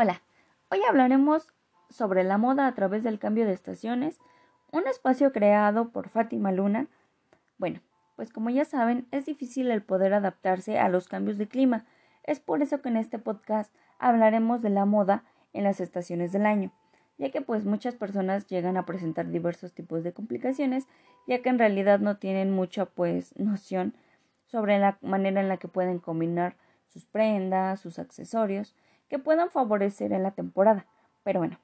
Hola, hoy hablaremos sobre la moda a través del cambio de estaciones, un espacio creado por Fátima Luna. Bueno, pues como ya saben, es difícil el poder adaptarse a los cambios de clima. Es por eso que en este podcast hablaremos de la moda en las estaciones del año, ya que pues muchas personas llegan a presentar diversos tipos de complicaciones, ya que en realidad no tienen mucha pues noción sobre la manera en la que pueden combinar sus prendas, sus accesorios, que puedan favorecer en la temporada. Pero bueno,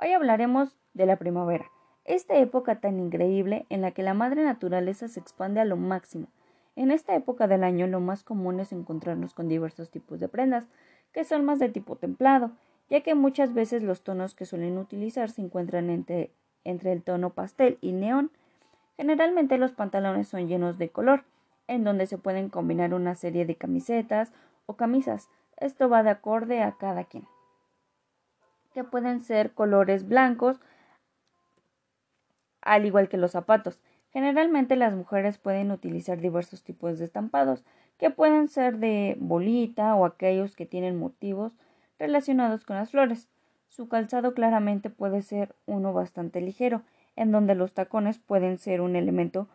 hoy hablaremos de la primavera, esta época tan increíble en la que la madre naturaleza se expande a lo máximo. En esta época del año lo más común es encontrarnos con diversos tipos de prendas, que son más de tipo templado, ya que muchas veces los tonos que suelen utilizar se encuentran entre, entre el tono pastel y neón. Generalmente los pantalones son llenos de color, en donde se pueden combinar una serie de camisetas o camisas, esto va de acorde a cada quien. Que pueden ser colores blancos, al igual que los zapatos. Generalmente las mujeres pueden utilizar diversos tipos de estampados, que pueden ser de bolita o aquellos que tienen motivos relacionados con las flores. Su calzado claramente puede ser uno bastante ligero, en donde los tacones pueden ser un elemento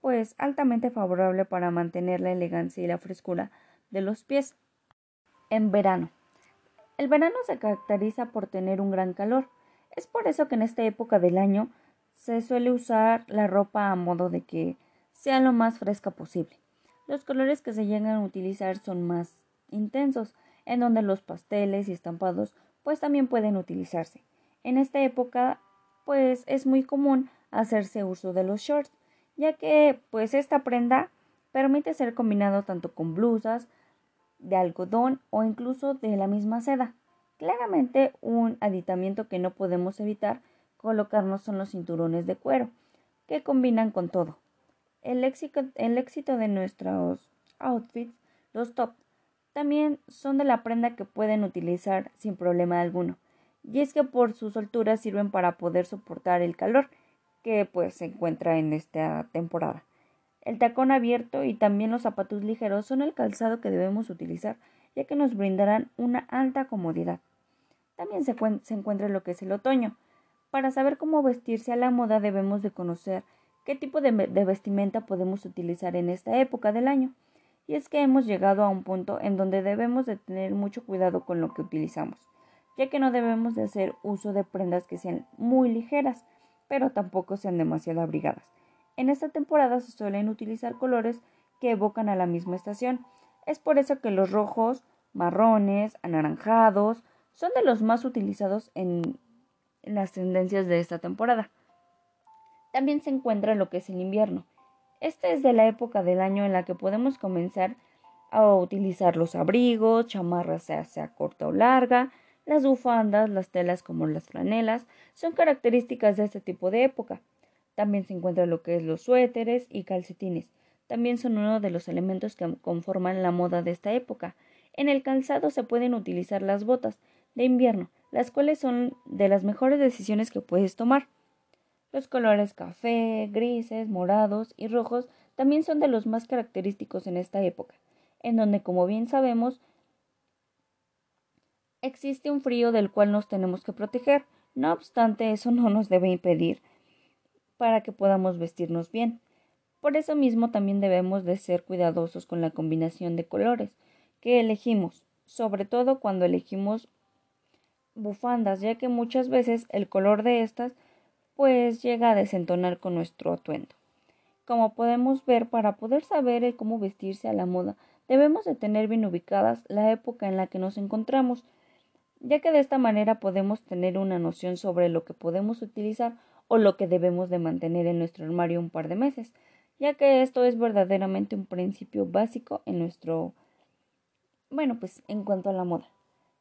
pues altamente favorable para mantener la elegancia y la frescura de los pies en verano. El verano se caracteriza por tener un gran calor. Es por eso que en esta época del año se suele usar la ropa a modo de que sea lo más fresca posible. Los colores que se llegan a utilizar son más intensos, en donde los pasteles y estampados pues también pueden utilizarse. En esta época pues es muy común hacerse uso de los shorts, ya que pues esta prenda permite ser combinado tanto con blusas, de algodón o incluso de la misma seda. Claramente un aditamiento que no podemos evitar colocarnos son los cinturones de cuero, que combinan con todo. El éxito, el éxito de nuestros outfits, los top, también son de la prenda que pueden utilizar sin problema alguno, y es que por sus alturas sirven para poder soportar el calor que pues se encuentra en esta temporada. El tacón abierto y también los zapatos ligeros son el calzado que debemos utilizar, ya que nos brindarán una alta comodidad. También se, encuentra lo que es el otoño. Para saber cómo vestirse a la moda debemos de conocer qué tipo de, de vestimenta podemos utilizar en esta época del año. Y es que hemos llegado a un punto en donde debemos de tener mucho cuidado con lo que utilizamos, ya que no debemos de hacer uso de prendas que sean muy ligeras, pero tampoco sean demasiado abrigadas en esta temporada se suelen utilizar colores que evocan a la misma estación. Es por eso que los rojos, marrones, anaranjados son de los más utilizados en, las tendencias de esta temporada. También se encuentra lo que es el invierno. Esta es de la época del año en la que podemos comenzar a utilizar los abrigos, chamarras sea, corta o larga, las bufandas, las telas como las franelas, son características de este tipo de época. También se encuentra lo que es los suéteres y calcetines. También son uno de los elementos que conforman la moda de esta época. En el calzado se pueden utilizar las botas de invierno, las cuales son de las mejores decisiones que puedes tomar. Los colores café, grises, morados y rojos también son de los más característicos en esta época, en donde, como bien sabemos, existe un frío del cual nos tenemos que proteger. No obstante, eso no nos debe impedir para que podamos vestirnos bien. Por eso mismo también debemos de ser cuidadosos con la combinación de colores que elegimos, sobre todo cuando elegimos bufandas, ya que muchas veces el color de estas pues llega a desentonar con nuestro atuendo. Como podemos ver, para poder saber cómo vestirse a la moda, debemos de tener bien ubicadas la época en la que nos encontramos, ya que de esta manera podemos tener una noción sobre lo que podemos utilizar o lo que debemos de mantener en nuestro armario un par de meses, ya que esto es verdaderamente un principio básico en nuestro bueno, pues en cuanto a la moda.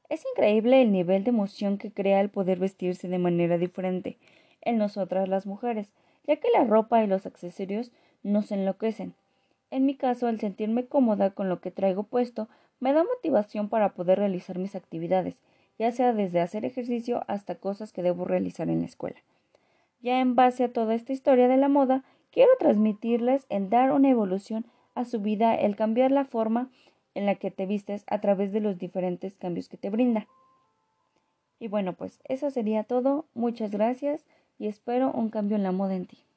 Es increíble el nivel de emoción que crea el poder vestirse de manera diferente en nosotras las mujeres, ya que la ropa y los accesorios nos enloquecen. En mi caso, el sentirme cómoda con lo que traigo puesto me da motivación para poder realizar mis actividades, ya sea desde hacer ejercicio hasta cosas que debo realizar en la escuela. Ya en base a toda esta historia de la moda, quiero transmitirles el dar una evolución a su vida, el cambiar la forma en la que te vistes a través de los diferentes cambios que te brinda. Y bueno, pues eso sería todo. Muchas gracias y espero un cambio en la moda en ti.